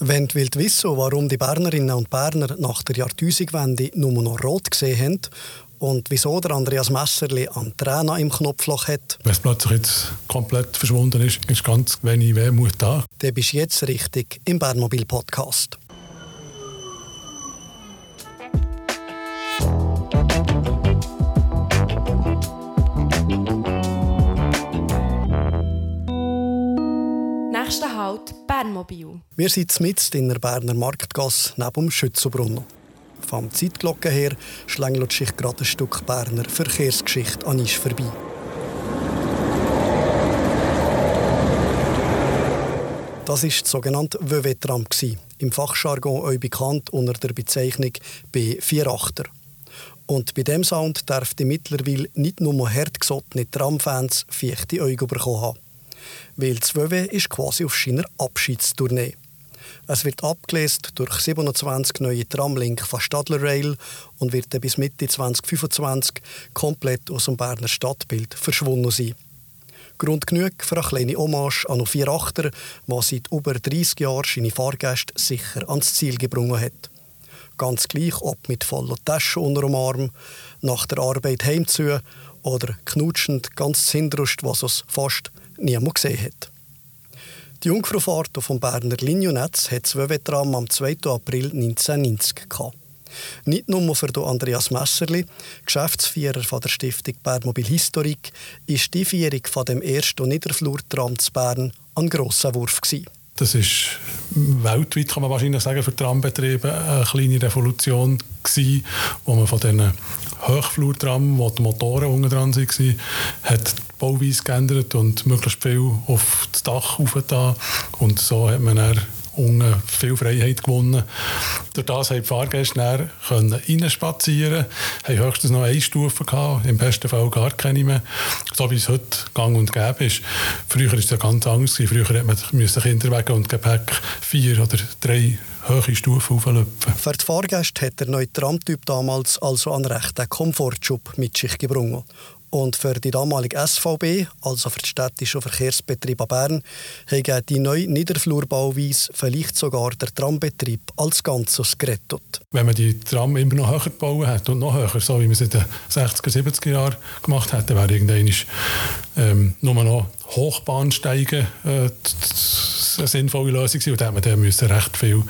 Wenn du willst wissen, warum die Bernerinnen und Berner nach der Jahrtausendwende nur noch rot gesehen haben und wieso der Andreas Messerli an Tränen im Knopfloch hat, Wenn es plötzlich jetzt komplett verschwunden ist, ist ganz wenig Wehmut da. dann bist du jetzt richtig im Bernmobil Podcast. Nächster Halt Bernmobil. Wir sind mitten in der Berner Marktgasse neben dem Schützenbrunnen. Vom Zeitglocken her schlängelt sich gerade ein Stück Berner Verkehrsgeschichte an uns vorbei. Das war das sogenannte WW-Tram, im Fachjargon auch bekannt unter der Bezeichnung B48er. Und bei dem Sound dürfte mittlerweile nicht nur hartgesottene Tramfans feuchte Augen bekommen haben. Weil WW ist quasi auf seiner Abschiedstournee. Es wird abgelesen durch 27 neue Tramlinks von Stadler Rail und wird dann bis Mitte 2025 komplett aus dem Berner Stadtbild verschwunden sein. Grund genug für eine kleine Hommage an einen Vierachter, der seit über 30 Jahren seine Fahrgäste sicher ans Ziel gebracht hat. Ganz gleich, ob mit voller Tasche unter dem Arm, nach der Arbeit heimzu oder knutschend ganz Zindrust, was es fast niemand gesehen hat. Die Jungfraufahrt vom Berner Liniennetz hat das WW-Tram am 2. April 1990 gehabt. Nicht nur für Andreas Messerli, Geschäftsführer der Stiftung Bernmobil Historik, ist die Vierung von dem ersten Niederflurtram zu Bern ein grosser Wurf gewesen. Das ist weltweit, kann man wahrscheinlich sagen, für Trambetriebe eine kleine Revolution gewesen, wo man von diesen Hochflurtram, wo die Motoren unten dran waren, hat die Bauweise geändert und möglichst viel auf das Dach aufgetan. Und so hat man dann unten viel Freiheit gewonnen. Durch das haben die Fahrgäste dann können reinspazieren haben höchstens noch eine Stufe gehabt, im besten Fall gar keine mehr, so wie es heute gang und gäbe ist. Früher war es ja ganz anders. Früher hat man müssen Kinderwagen und Gepäck vier oder drei hohe Stufen auflöpfen. Für die Fahrgäste hat der neue Tramtyp damals also einen rechten Komfortschub mit sich gebracht. Und für die damalige SVB, also für die städtischen Verkehrsbetriebe Bern, hat die neue Niederflurbauweise vielleicht sogar der Trambetrieb als Ganzes gerettet. Wenn man die Tram immer noch höher gebaut hat und noch höher, so wie man es in den 60er, 70er Jahren gemacht dann wäre irgendwann ähm, nur noch Hochbahnsteigen äh, eine sinnvolle Lösung gewesen. Und dann hätte man dann recht viel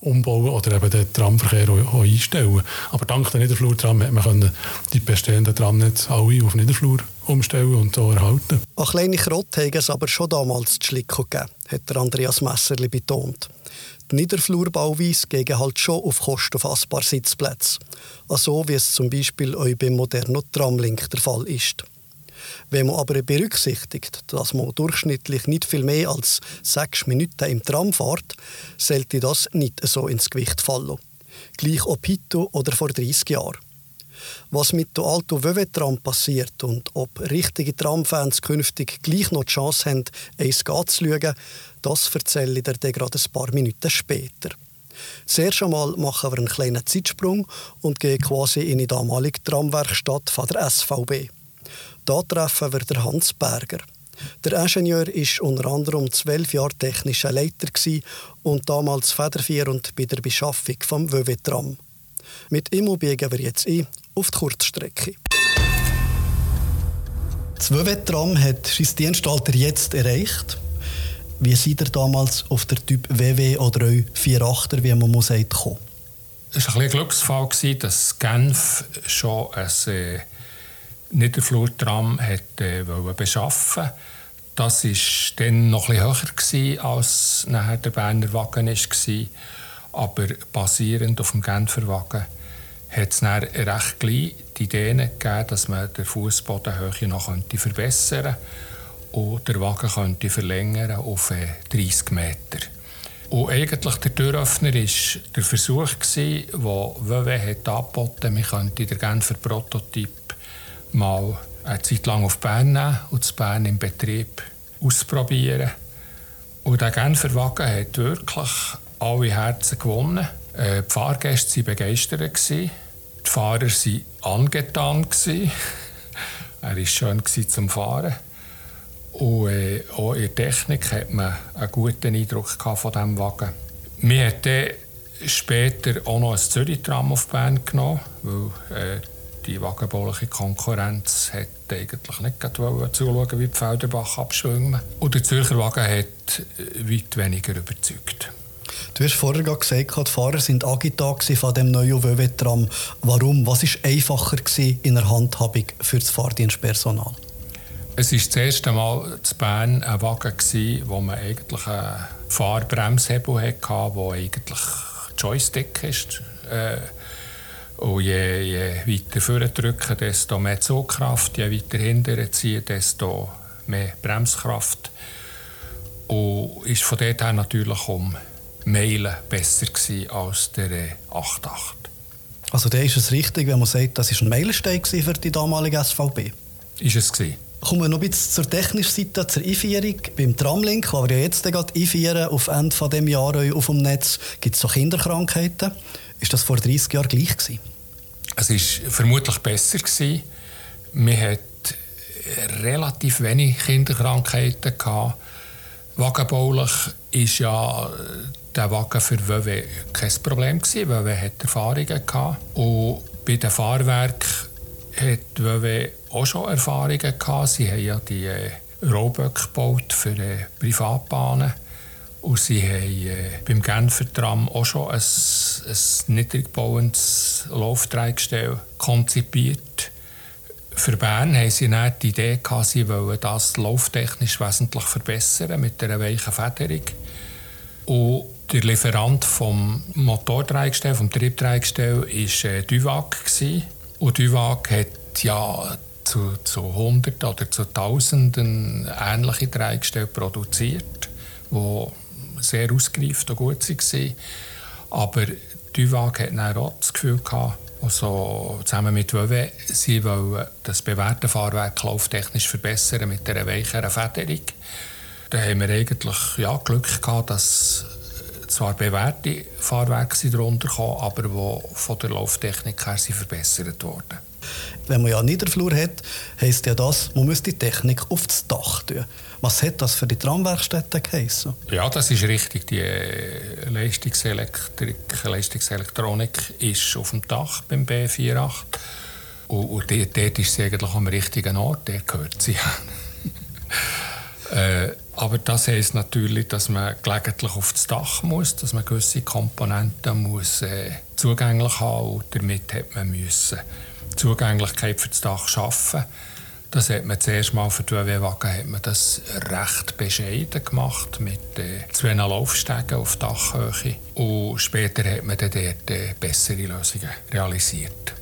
umbauen oder eben den Tramverkehr auch, auch einstellen Aber dank der Niederflurtram hat man können die bestehenden Tramnetze alle auf Niederflur umstellen und so erhalten. Eine kleine Krott hat es aber schon damals zu schlicken gegeben, hat Andreas Messerli betont. Die Niederflurbauweise gegen halt schon auf Kosten von ein paar Sitzplätzen. So wie es zum Beispiel auch beim modernen Tramlink der Fall ist. Wenn man aber berücksichtigt, dass man durchschnittlich nicht viel mehr als sechs Minuten im Tram fährt, sollte das nicht so ins Gewicht fallen. Gleich ob heute oder vor 30 Jahren. Was mit dem alten WW-Tram passiert und ob richtige Tramfans künftig gleich noch die Chance haben, eins zu schauen, das erzähle ich dir gerade ein paar Minuten später. Zuerst einmal machen wir einen kleinen Zeitsprung und gehen quasi in die damalige Tramwerkstatt von der SVB. Da treffen wir den Hans Berger. Der Ingenieur war unter anderem zwölf Jahre technischer Leiter und damals federführend bei der Beschaffung des WW-Tram. Mit ihm biegen wir jetzt ein auf die Kurzstrecke. Das WW-Tram hat sein Dienstalter jetzt erreicht. Wie seid ihr damals auf der Typ WW oder 48er, wie man muss sagt, gekommen? Es war ein, ein Glücksfall, dass Genf schon ein äh, Niederflurtram hat, äh, beschaffen Das war dann noch etwas höher gewesen, als nachher der Berner Wagen war. Aber basierend auf dem Genfer Wagen hat es dann recht gleich die Idee gegeben, dass man die Fußbodenhöhe noch verbessern könnte und den Wagen könnte verlängern auf 30 Meter. Und eigentlich der Türöffner war der Versuch, den WW hat angeboten man könnte den Genfer Prototyp mal eine Zeit lang auf Bern nehmen und zu Bern im Betrieb ausprobieren. Und der Genfer Wagen hat wirklich alle Herzen gewonnen. Äh, die Fahrgäste waren begeistert. Die Fahrer waren angetan. er war schön zum Fahren. Und äh, auch in der Technik hat man einen guten Eindruck von diesem Wagen. Wir hatten später auch noch ein Zürich-Tram auf Bern genommen, weil äh, die wagenbauliche Konkurrenz hat eigentlich nicht zuschauen, wie die Felderbach abschwimmen. Und der Zürcher Wagen hat äh, weit weniger überzeugt. Du hast vorher gesagt, die Fahrer sind agitiert von dem neuen WW-Tram. Warum? Was war einfacher in der Handhabung für das Fahrdienstpersonal? Es war das erste Mal in Bern ein Wagen, wo man eigentlich einen Fahrbremshebel hatte, der eigentlich Joystick ist. Äh, und je, je weiter vorne drücken, desto mehr Zugkraft, je weiter hinten ziehen, desto mehr Bremskraft. Und ist von dort her natürlich um Meilen besser als der 8.8. Also da ist es richtig, wenn man sagt, das war ein Meilenstein für die damalige SVB? Ist es gewesen. Kommen wir noch ein bisschen zur technischen Seite, zur Einführung. Beim Tramlink, wir ja jetzt gerade einführen, auf Ende dieses Jahres auf dem Netz, gibt es so Kinderkrankheiten. Ist das vor 30 Jahren gleich gewesen? Es war vermutlich besser gewesen. Wir hatten relativ wenig Kinderkrankheiten gehabt. Wagenbaulich ist ja der Wagen für WW kein Problem gewesen. WW hat Erfahrungen gehabt. Und bei den Fahrwerken hat WW auch schon Erfahrungen gehabt. Sie haben ja die äh, Rohböcke gebaut für äh, Privatbahnen. Und sie haben äh, beim Genfer Tram auch schon ein, ein niedrig bauendes Laufträgstell konzipiert. Für Bern haben sie dann die Idee gehabt, sie wollen das lauftechnisch wesentlich verbessern mit einer weichen Federung. Und der Lieferant vom Motorträgstell, vom Triebträgstell, war äh, Duvag. Und Duvag hat ja zu, zu Hunderten oder zu Tausenden ähnliche Trägstelle produziert, die sehr ausgereift und gut waren. Aber Duvag hat dann auch das Gefühl gehabt, also zusammen mit WW, sie wollen das bewährte Fahrwerk lauftechnisch verbessern mit einer weicheren Federung. Da haben wir eigentlich ja, Glück gehabt, dass zwar bewährte Fahrwerke darunter kamen, aber die von der Lauftechnik her verbessert wurden. Wenn man ja Niederflur hat, heisst ja das, man muss die Technik auf das Dach tun. Was hat das für die Tramwerkstätten geheißen? Ja, das ist richtig. Die äh, Leistungselektrik, Leistungselektronik ist auf dem Dach beim B48. Und, und dort, dort ist sie eigentlich am richtigen Ort, der gehört sie äh, aber das heisst natürlich, dass man gelegentlich auf das Dach muss, dass man gewisse Komponenten muss, äh, zugänglich haben muss. Damit hat man müssen Zugänglichkeit für das Dach schaffen. Das hat man zuerst mal für die WW-Wagen hat man das recht bescheiden gemacht mit äh, zwei Laufstegen auf Dachhöhe. Und später hat man dann dort äh, bessere Lösungen realisiert.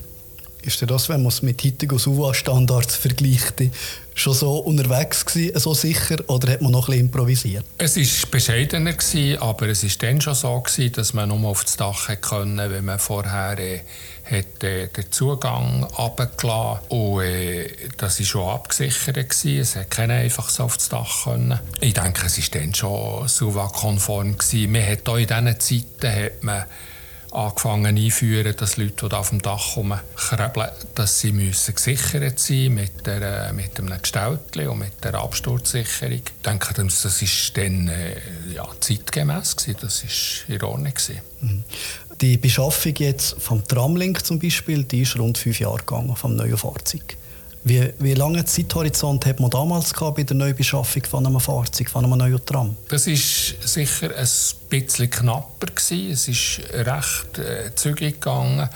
Ist das, wenn man es mit heutigen SUA-Standards vergleicht, schon so unterwegs gewesen, so sicher, oder hat man noch ein improvisiert? Es war bescheidener, gewesen, aber es war dann schon so, gewesen, dass man nur auf das Dach konnte, wenn man vorher äh, hat, äh, den Zugang runtergelassen und äh, das war schon abgesichert. Gewesen. Es hat keiner einfach so auf das Dach können. Ich denke, es war dann schon SUVA-konform. Man hat auch in diesen Zeiten hat man angefangen einführen, dass Leute, die auf dem Dach rumkrebeln, dass sie müssen gesichert sein mit, der, mit einem Gestaltli und mit der Absturzsicherung. Ich denke, das war dann äh, ja, zeitgemäß gewesen. Das war Ordnung. Gewesen. Mhm. Die Beschaffung jetzt vom Tramlink zum Beispiel, die ist rund fünf Jahre gegangen vom neuen Fahrzeug. Wie, wie lange Zeithorizont hat man damals gehabt bei der Neubeschaffung von einem Fahrzeug, von einem neuen Tram? Das war sicher ein bisschen knapper gewesen. Es ist recht äh, zügig gegangen.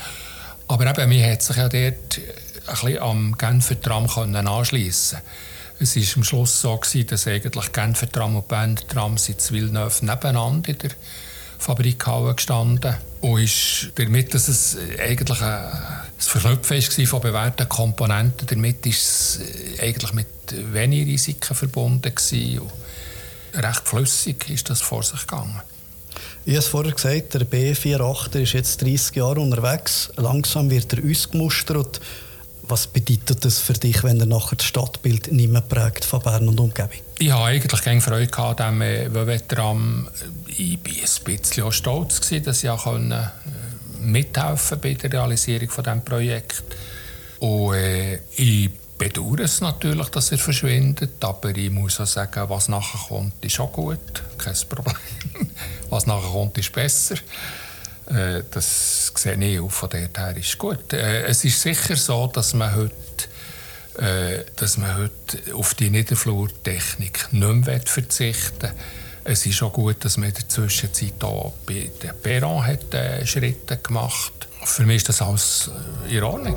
Aber eben, man hat sich ja dort ein am Genfer Tram anschliessen Es war am Schluss so, gewesen, dass eigentlich Genfer Tram und Bender Tram sind Villeneuve nebeneinander in der Fabrikhalle gestanden und ist damit, dass es eigentlich ein Verknüpfen war von bewährten Komponenten, damit ist es eigentlich mit wenig Risiken verbunden gewesen. recht flüssig ist das vor sich gegangen. Ich habe es vorher gesagt, der B48 ist jetzt 30 Jahre unterwegs. Langsam wird er ausgemustert. Was bedeutet das für dich, wenn er nachher das Stadtbild nicht mehr prägt von Bern und Umgebung? Ich habe eigentlich keine Freude an diesem Wettram. Ich war ein bisschen auch stolz, gewesen, dass ich auch äh, mithelfen bei der Realisierung von diesem. Und äh, ich bedauere es natürlich, dass er verschwindet, aber ich muss auch sagen, was nachher kommt, ist auch gut, kein Problem. was nachher kommt, ist besser. Äh, das sehe ich auch, von dort her ist gut. Äh, es ist sicher so, dass man heute äh, dass man heute auf die Niederflurtechnik nicht mehr verzichten will. Es ist auch gut, dass man in der Zwischenzeit auch bei der Perron hat, äh, Schritte gemacht hat. Für mich ist das alles äh, in Ordnung.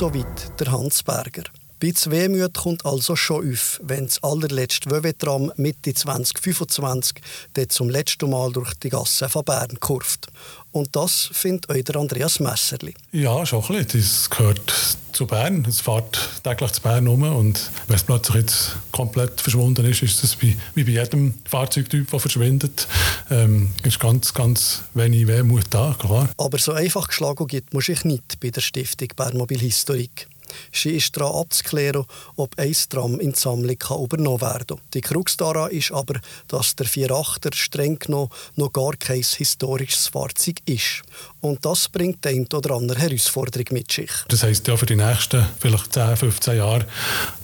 Soweit der Hans Berger. Bisschen Wehmut kommt also schon auf, wenn das allerletzte Wöwetram Mitte 2025 dort zum letzten Mal durch die Gasse von Bern kurft. Und das findet euch der Andreas Messerli. Ja, schon ein bisschen. Das gehört zu Bern. Es fährt täglich zu Bern rum. Und wenn es plötzlich jetzt komplett verschwunden ist, ist das wie, bei jedem Fahrzeugtyp, der verschwindet. Ähm, ist ganz, ganz wenig Wehmut da, klar. Aber so einfach geschlagen gibt muss ich nicht bei der Stiftung Bernmobil Historik. Sie ist daran abzuklären, ob ein Tram in die Sammlung übernommen werden kann. Die Krux daran ist aber, dass der 4.8er streng genommen noch gar kein historisches Fahrzeug ist. Und das bringt eine oder andere Herausforderung mit sich. Das heisst ja für die nächsten vielleicht 10, 15 Jahre,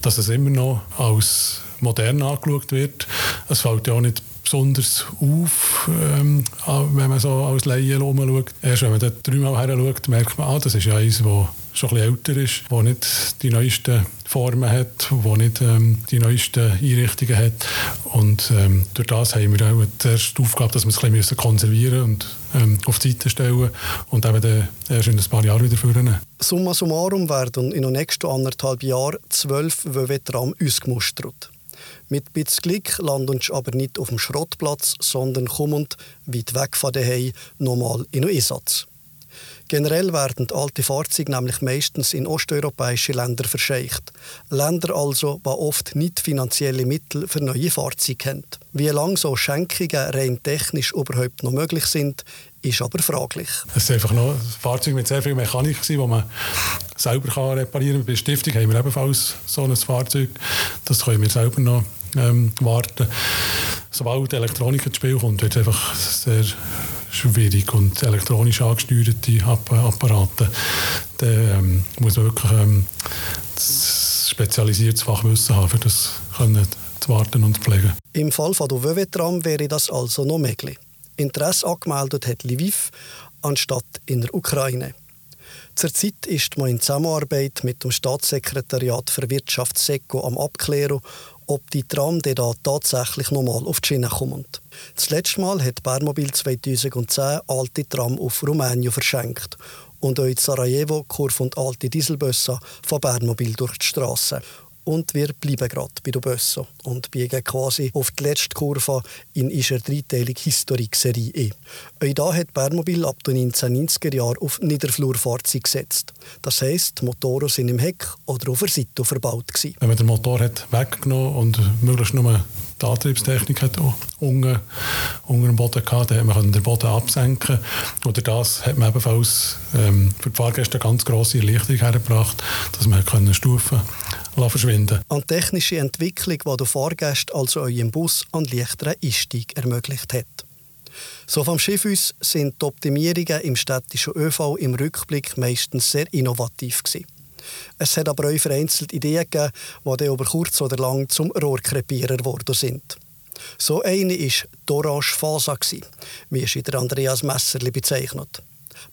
dass es immer noch als modern angeschaut wird. Es fällt ja auch nicht besonders auf, ähm, wenn man so als Laie schaut. Erst wenn man dort dreimal her schaut, merkt man, ah, das ist ja eins, das schon ein bisschen älter ist, das nicht die neuesten Formen hat, das nicht ähm, die neuesten Einrichtungen hat. Und ähm, durch das haben wir auch die Aufgabe, dass wir es ein bisschen konservieren und ähm, auf die Seite stellen und eben dann erst in ein paar Jahren wieder führen. Summa summarum werden in den nächsten anderthalb Jahren zwölf Wöwetram ausgemustert. Mit bisschen Glück landest du aber nicht auf dem Schrottplatz, sondern kommend weit weg von daheim nochmal in den Einsatz. Generell werden alte Fahrzeuge nämlich meistens in osteuropäische Länder verscheucht. Länder also, die oft nicht finanzielle Mittel für neue Fahrzeuge haben. Wie lange so Schenkungen rein technisch überhaupt noch möglich sind, ist aber fraglich. Es ist einfach noch ein Fahrzeug mit sehr viel Mechanik, das man selber reparieren kann. Bei der Stiftung haben wir ebenfalls so ein Fahrzeug. Das können wir selber noch ähm, warten. Sobald Elektronik ins Spiel kommt, wird es einfach sehr schwierig und elektronisch angesteuerte Apparate, dann ähm, muss wirklich ähm, spezialisiertes Fachwissen haben, für das können zu warten und pflegen. Im Fall von der Wöwetram wäre das also noch möglich. Interesse angemeldet hat Lviv anstatt in der Ukraine. Zurzeit ist man in Zusammenarbeit mit dem Staatssekretariat für Wirtschaft SECO am Abklären, ob die Tram da tatsächlich nochmal auf die Schiene kommt. Das letzte Mal hat Bernmobil 2010 alte Tram auf Rumänien verschenkt und auch in Sarajevo Kurve und alte Dieselbusse von Bernmobil durch die Straße und wir bleiben gerade bei der Bösse und biegen quasi auf die letzte Kurve in ihrer dreiteiligen Historikserie ein. Auch da hat Bernmobil ab den 1990er Jahren auf Niederflurfahrzeuge gesetzt. Das heisst, die Motoren sind im Heck oder auf der Seite verbaut. Gewesen. Wenn man den Motor hat weggenommen und möglichst nur die Antriebstechnik hat unter, unter dem Boden gehabt, dann hat man den Boden absenken Oder das hat man ebenfalls ähm, für die Fahrgäste eine ganz grosse Erleichterung hergebracht, dass man Stufen verschwinden Eine technische Entwicklung, die den Fahrgästen also eurem Bus einen leichteren Einstieg ermöglicht hat. So vom Schiff aus sind die Optimierungen im städtischen ÖV im Rückblick meistens sehr innovativ gewesen. Es hat aber auch vereinzelt Ideen gegeben, die dann über kurz oder lang zum Rohrkrepierer geworden sind. So eine war die Orange Fasa, wie es der Andreas Messerli bezeichnet.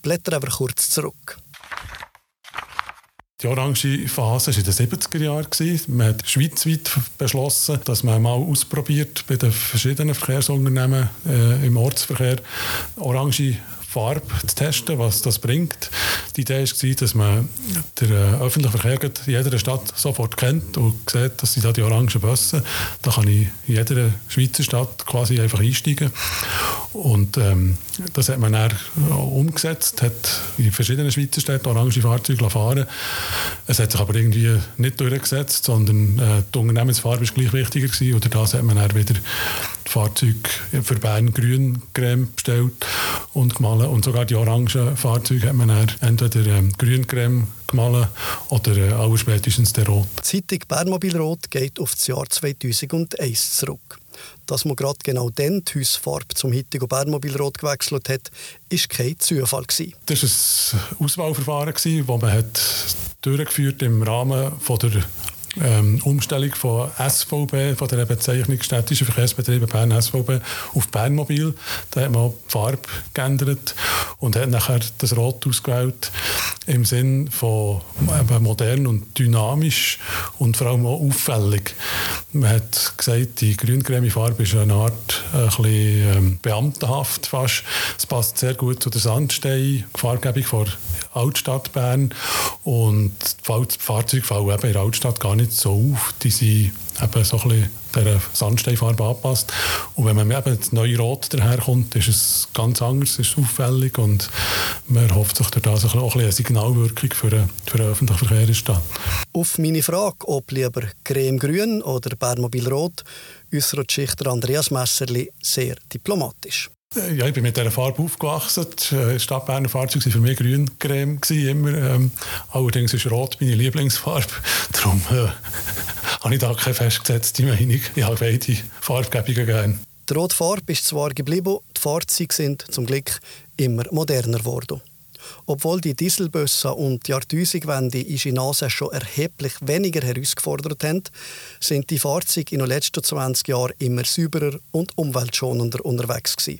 Blättern wir kurz zurück. Die orange Phase war in den 70er Jahren. Man hat schweizweit beschlossen, dass man mal ausprobiert bei den verschiedenen Verkehrsunternehmen äh, im Ortsverkehr orange Farbe zu testen, was das bringt. Die Idee war, dass man den äh, öffentlichen Verkehr in jeder Stadt sofort kennt und sieht, dass sie da die orangen Busse, da kann ich in jeder Schweizer Stadt quasi einfach einsteigen. Und ähm, das hat man dann umgesetzt, hat in verschiedenen Schweizer Städten orange Fahrzeuge fahren Es hat sich aber irgendwie nicht durchgesetzt, sondern äh, die Unternehmensfarbe war gleich wichtiger gewesen. Oder das hat man dann wieder Fahrzeug für Bern Grüncreme bestellt und gemahlen. Und sogar die orangen Fahrzeuge hat man dann entweder ähm, Grüncreme gemahlen oder äh, spätestens der Rot. Die Zeitung Bernmobil Rot geht auf das Jahr 2001 zurück. Dass man gerade genau dann die Hausfarbe zum heutigen Bernmobilrot gewechselt hat, war kein Zufall. Das war ein Auswahlverfahren, das man hat durchgeführt im Rahmen von der ähm, Umstellung von SVB, von der Bezeichnung Städtische Verkehrsbetriebe Bern SVB, auf Bernmobil. Da hat man die Farbe geändert und hat nachher das Rot ausgewählt im Sinn von modern und dynamisch und vor allem auch auffällig. Man hat gesagt, die grün-creme Farbe ist eine Art ein bisschen, ähm, beamtenhaft fast. Es passt sehr gut zu der Sandstein-Farbgebung von Altstadt Bern und die Fahrzeuge fallen eben in der Altstadt gar nicht so auf. Die sind eben so ein bisschen der Sandsteinfarbe angepasst. Und wenn man eben das neue Rot daherkommt, ist es ganz anders, ist auffällig und man hofft sich durch auch eine Signalwirkung für den, öffentlichen Verkehr ist da. Auf meine Frage, ob lieber Creme Grün oder Bärmobil Rot, äußert Schichter Andreas Messerli sehr diplomatisch. Äh, ja, ich bin mit dieser Farbe aufgewachsen. Die Stadtberner Fahrzeuge waren für mich grün-creme. Immer. Ähm, allerdings ist rot meine Lieblingsfarbe. Darum äh, habe ich da keine festgesetzte Meinung. Ich habe beide Farbgebungen gerne. Die rote Farbe ist zwar geblieben, die Fahrzeuge sind zum Glück immer moderner geworden. Obwohl die Dieselbusse und die Jahrtausendwende in Chinase schon erheblich weniger herausgefordert haben, sind die Fahrzeuge in den letzten 20 Jahren immer sauberer und umweltschonender unterwegs gewesen.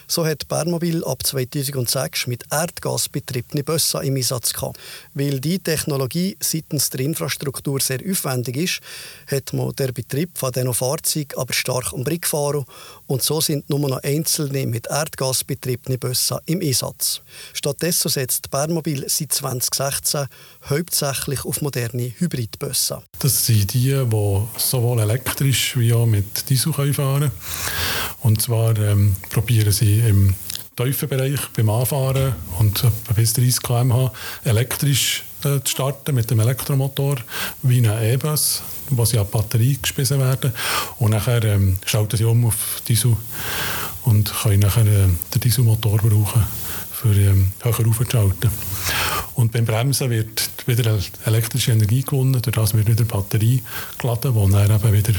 So hat Bernmobil ab 2006 mit Erdgas betriebene Busse im Einsatz gehabt. Weil die Technologie seitens der Infrastruktur sehr aufwendig ist, hat man den Betrieb von diesen Fahrzeugen aber stark am Brick gefahren und so sind nur noch einzelne mit Erdgas betriebene Busse im Einsatz. Stattdessen setzt Bernmobil seit 2016 hauptsächlich auf moderne Hybridbusse. Das sind die, die sowohl elektrisch wie auch mit Diesel fahren können. Und zwar ähm, probieren sie im Tiefenbereich beim Anfahren und bis 30 km/h elektrisch äh, zu starten mit dem Elektromotor wie ein E-Bus, wo sie an die Batterie gespissen werden. Und nachher ähm, schalten sie um auf Diesel und können nachher äh, den Dieselmotor brauchen, für ähm, höher aufzuschalten. Und beim Bremsen wird wieder elektrische Energie gewonnen, durch das wird wieder Batterie geladen, die dann eben wieder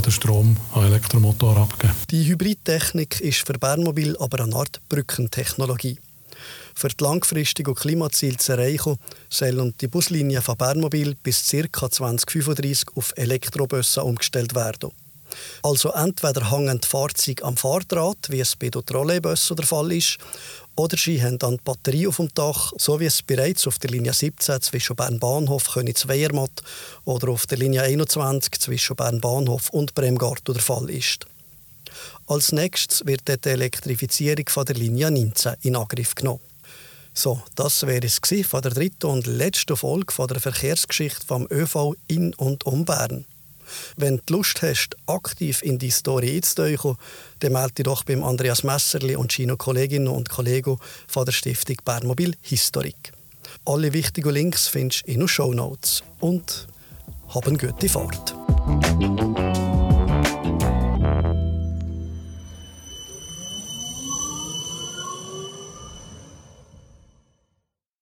den Strom an Elektromotor abgeben Die Hybridtechnik ist für Bernmobil aber eine Art Brückentechnologie. Für die langfristigen Klimaziele zu erreichen, sollen die Buslinien von Bernmobil bis ca. 2035 auf Elektrobusse umgestellt werden. Also entweder hängen die Fahrzeuge am Fahrdraht, wie es bei den Trolleybussen der Fall ist, oder sie haben dann die Batterie auf dem Dach, so wie es bereits auf der Linie 17 zwischen Bern Bahnhof Königs Weiermatt oder auf der Linie 21 zwischen Bern Bahnhof und Bremgarten der Fall ist. Als nächstes wird die Elektrifizierung von der Linie 19 in Angriff genommen. So, das wäre es von der dritten und letzten Folge von der Verkehrsgeschichte vom ÖV in und um Bern. Wenn du Lust hast, aktiv in die Story einzutauchen, dann melde dich doch beim Andreas Messerli und seinen Kolleginnen und Kollegen von der Stiftung Bernmobil Historik. Alle wichtigen Links findest du in den Show Notes. Und hab eine gute Fahrt.